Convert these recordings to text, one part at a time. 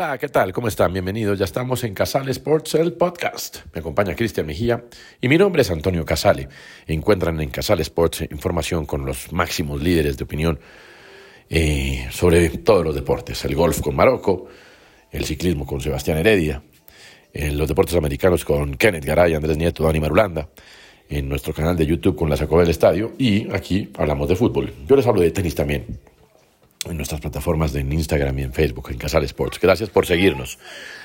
Hola, ¿qué tal? ¿Cómo están? Bienvenidos. Ya estamos en Casale Sports, el podcast. Me acompaña Cristian Mejía y mi nombre es Antonio Casale. Encuentran en Casale Sports información con los máximos líderes de opinión eh, sobre todos los deportes. El golf con Marocco, el ciclismo con Sebastián Heredia, en los deportes americanos con Kenneth Garay, Andrés Nieto, Dani Marulanda, en nuestro canal de YouTube con la Sacoba del Estadio y aquí hablamos de fútbol. Yo les hablo de tenis también en nuestras plataformas de Instagram y en Facebook, en Casal Sports. Gracias por seguirnos.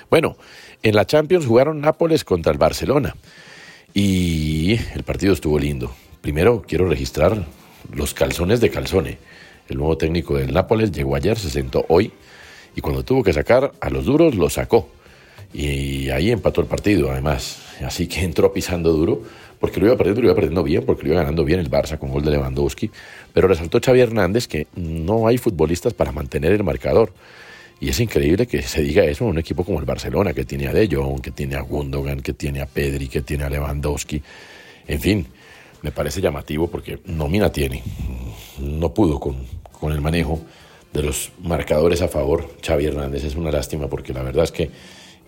Bueno, en la Champions jugaron Nápoles contra el Barcelona y el partido estuvo lindo. Primero quiero registrar los calzones de Calzone. El nuevo técnico del Nápoles llegó ayer, se sentó hoy y cuando tuvo que sacar a los duros, lo sacó. Y ahí empató el partido, además. Así que entró pisando duro, porque lo iba perdiendo, lo iba perdiendo bien, porque lo iba ganando bien el Barça con gol de Lewandowski. Pero resaltó Xavi Hernández que no hay futbolistas para mantener el marcador. Y es increíble que se diga eso en un equipo como el Barcelona, que tiene a De Jong, que tiene a Gundogan, que tiene a Pedri, que tiene a Lewandowski. En fin, me parece llamativo porque nómina tiene. No pudo con, con el manejo de los marcadores a favor. Xavi Hernández es una lástima porque la verdad es que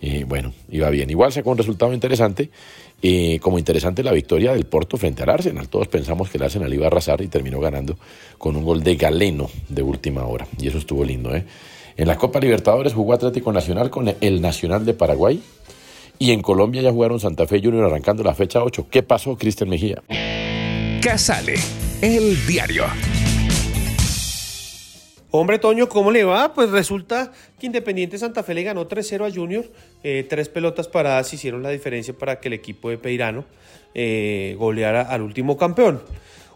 y bueno, iba bien. Igual sacó un resultado interesante, y como interesante la victoria del Porto frente al Arsenal. Todos pensamos que el Arsenal iba a arrasar y terminó ganando con un gol de Galeno de última hora. Y eso estuvo lindo, ¿eh? En la Copa Libertadores jugó Atlético Nacional con el Nacional de Paraguay. Y en Colombia ya jugaron Santa Fe Junior arrancando la fecha 8. ¿Qué pasó, Cristian Mejía? Casale, el diario. Hombre, Toño, ¿cómo le va? Pues resulta que Independiente Santa Fe le ganó 3-0 a Junior. Eh, tres pelotas paradas hicieron la diferencia para que el equipo de Peirano eh, goleara al último campeón.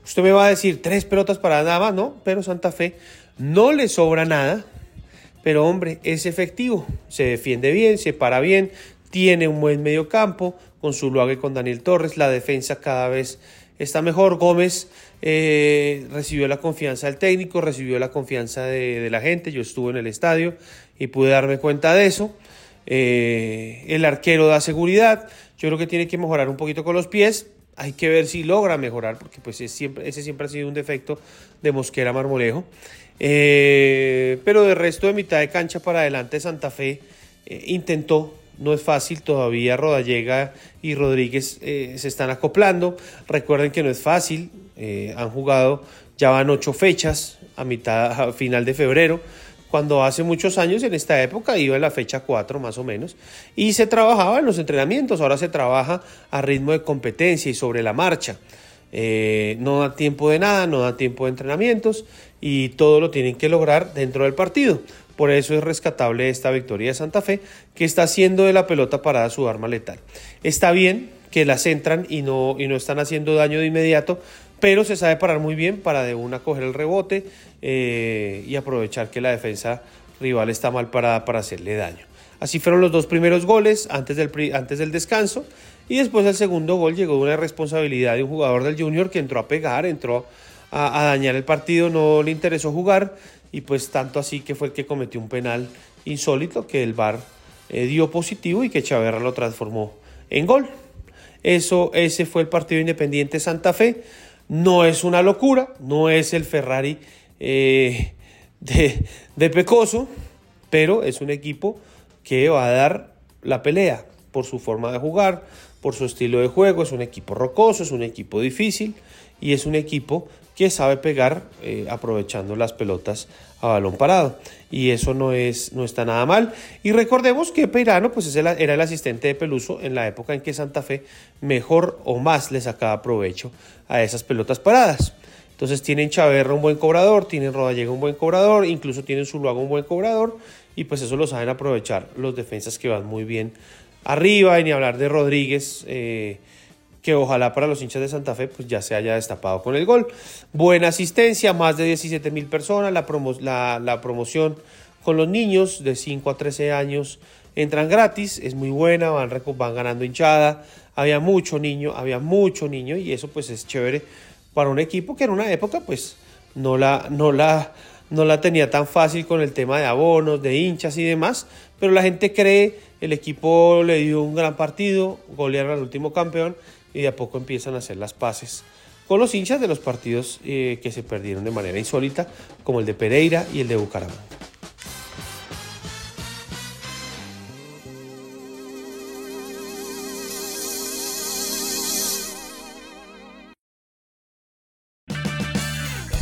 Usted me va a decir, tres pelotas paradas nada más, ¿no? Pero Santa Fe no le sobra nada. Pero hombre, es efectivo. Se defiende bien, se para bien, tiene un buen medio campo con su y con Daniel Torres. La defensa cada vez está mejor. Gómez eh, recibió la confianza del técnico, recibió la confianza de, la gente. Yo estuve en el estadio y pude darme cuenta de eso. Eh, el arquero da seguridad. Yo creo que tiene que mejorar un poquito con los pies. Hay que ver si logra mejorar, porque pues ese siempre ha sido un defecto de Mosquera Marmolejo. Eh, pero de resto de mitad de cancha para adelante Santa Fe intentó no es fácil, todavía Rodallega y Rodríguez eh, se están acoplando. Recuerden que no es fácil, eh, han jugado, ya van ocho fechas a mitad, a final de febrero, cuando hace muchos años en esta época iba en la fecha 4 más o menos, y se trabajaba en los entrenamientos, ahora se trabaja a ritmo de competencia y sobre la marcha. Eh, no da tiempo de nada, no da tiempo de entrenamientos y todo lo tienen que lograr dentro del partido. Por eso es rescatable esta victoria de Santa Fe, que está haciendo de la pelota parada su arma letal. Está bien que la centran y no, y no están haciendo daño de inmediato, pero se sabe parar muy bien para de una coger el rebote eh, y aprovechar que la defensa rival está mal parada para hacerle daño. Así fueron los dos primeros goles antes del, antes del descanso y después el segundo gol llegó de una responsabilidad de un jugador del Junior que entró a pegar, entró a, dañar el partido, no le interesó jugar y pues tanto así que fue el que cometió un penal insólito que el VAR eh, dio positivo y que Chaverra lo transformó en gol. Eso, ese fue el partido Independiente Santa Fe. No es una locura, no es el Ferrari eh, de, de Pecoso, pero es un equipo que va a dar la pelea por su forma de jugar, por su estilo de juego. Es un equipo rocoso, es un equipo difícil y es un equipo que sabe pegar eh, aprovechando las pelotas a balón parado. Y eso no, es, no está nada mal. Y recordemos que Peirano pues, era el asistente de Peluso en la época en que Santa Fe mejor o más le sacaba provecho a esas pelotas paradas. Entonces tienen Chaverra un buen cobrador, tienen Rodallega un buen cobrador, incluso tienen Zuluaga un buen cobrador y pues eso lo saben aprovechar los defensas que van muy bien arriba y ni hablar de Rodríguez. Eh, que ojalá para los hinchas de Santa Fe pues ya se haya destapado con el gol. Buena asistencia, más de 17 mil personas, la, promoción con los niños de 5 a 13 años entran gratis, es muy buena, van, van ganando hinchada, había mucho niño, había mucho niño y eso pues es chévere para un equipo que en una época pues no la, no la, no la tenía tan fácil con el tema de abonos, de hinchas y demás, pero la gente cree, el equipo le dio un gran partido, golearon al último campeón y de a poco empiezan a hacer las paces con los hinchas de los partidos eh, que se perdieron de manera insólita, como el de Pereira y el de Bucaramanga.